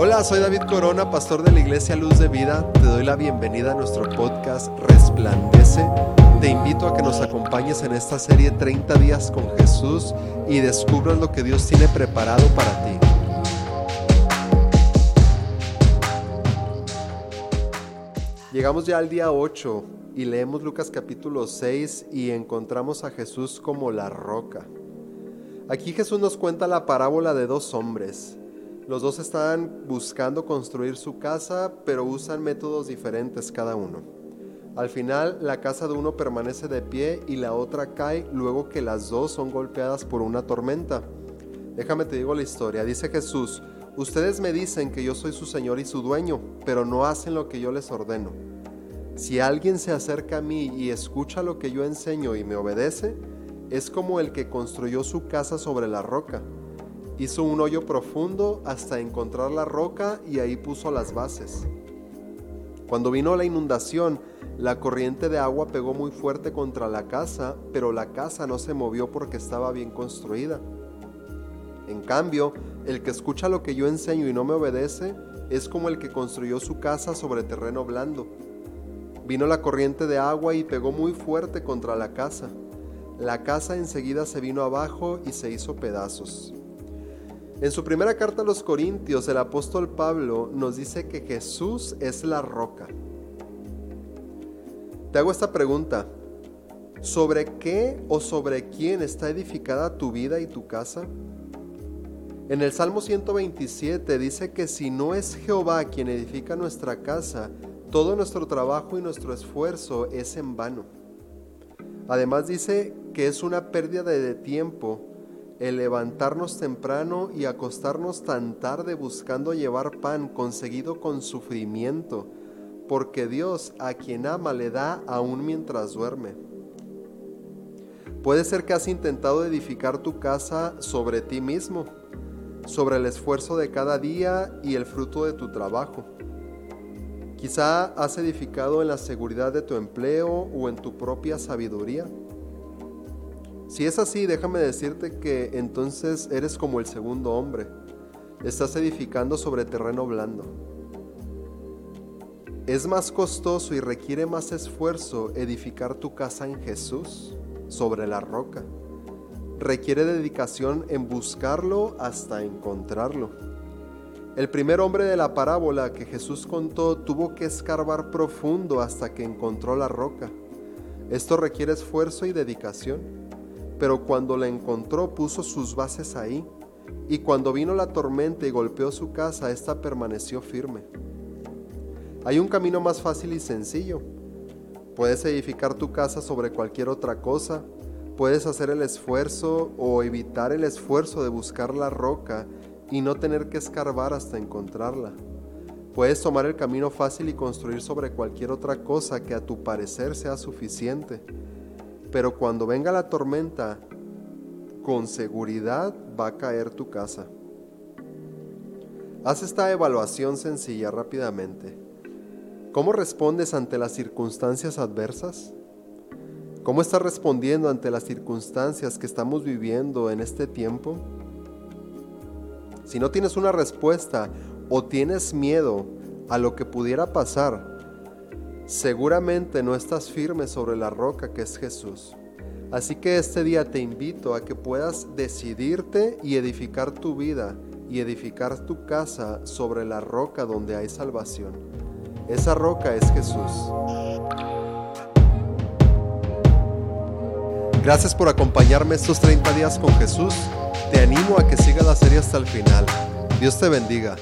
Hola, soy David Corona, pastor de la Iglesia Luz de Vida. Te doy la bienvenida a nuestro podcast Resplandece. Te invito a que nos acompañes en esta serie 30 días con Jesús y descubras lo que Dios tiene preparado para ti. Llegamos ya al día 8 y leemos Lucas capítulo 6 y encontramos a Jesús como la roca. Aquí Jesús nos cuenta la parábola de dos hombres. Los dos están buscando construir su casa, pero usan métodos diferentes cada uno. Al final, la casa de uno permanece de pie y la otra cae luego que las dos son golpeadas por una tormenta. Déjame te digo la historia. Dice Jesús, ustedes me dicen que yo soy su Señor y su dueño, pero no hacen lo que yo les ordeno. Si alguien se acerca a mí y escucha lo que yo enseño y me obedece, es como el que construyó su casa sobre la roca. Hizo un hoyo profundo hasta encontrar la roca y ahí puso las bases. Cuando vino la inundación, la corriente de agua pegó muy fuerte contra la casa, pero la casa no se movió porque estaba bien construida. En cambio, el que escucha lo que yo enseño y no me obedece es como el que construyó su casa sobre terreno blando. Vino la corriente de agua y pegó muy fuerte contra la casa la casa enseguida se vino abajo y se hizo pedazos. En su primera carta a los Corintios, el apóstol Pablo nos dice que Jesús es la roca. Te hago esta pregunta. ¿Sobre qué o sobre quién está edificada tu vida y tu casa? En el Salmo 127 dice que si no es Jehová quien edifica nuestra casa, todo nuestro trabajo y nuestro esfuerzo es en vano. Además dice que es una pérdida de tiempo el levantarnos temprano y acostarnos tan tarde buscando llevar pan conseguido con sufrimiento, porque Dios a quien ama le da aún mientras duerme. Puede ser que has intentado edificar tu casa sobre ti mismo, sobre el esfuerzo de cada día y el fruto de tu trabajo. Quizá has edificado en la seguridad de tu empleo o en tu propia sabiduría. Si es así, déjame decirte que entonces eres como el segundo hombre. Estás edificando sobre terreno blando. Es más costoso y requiere más esfuerzo edificar tu casa en Jesús, sobre la roca. Requiere dedicación en buscarlo hasta encontrarlo. El primer hombre de la parábola que Jesús contó tuvo que escarbar profundo hasta que encontró la roca. Esto requiere esfuerzo y dedicación, pero cuando la encontró puso sus bases ahí, y cuando vino la tormenta y golpeó su casa, ésta permaneció firme. Hay un camino más fácil y sencillo. Puedes edificar tu casa sobre cualquier otra cosa, puedes hacer el esfuerzo o evitar el esfuerzo de buscar la roca y no tener que escarbar hasta encontrarla. Puedes tomar el camino fácil y construir sobre cualquier otra cosa que a tu parecer sea suficiente. Pero cuando venga la tormenta, con seguridad va a caer tu casa. Haz esta evaluación sencilla rápidamente. ¿Cómo respondes ante las circunstancias adversas? ¿Cómo estás respondiendo ante las circunstancias que estamos viviendo en este tiempo? Si no tienes una respuesta o tienes miedo a lo que pudiera pasar, seguramente no estás firme sobre la roca que es Jesús. Así que este día te invito a que puedas decidirte y edificar tu vida y edificar tu casa sobre la roca donde hay salvación. Esa roca es Jesús. Gracias por acompañarme estos 30 días con Jesús. Te animo a que sigas la serie hasta el final. Dios te bendiga.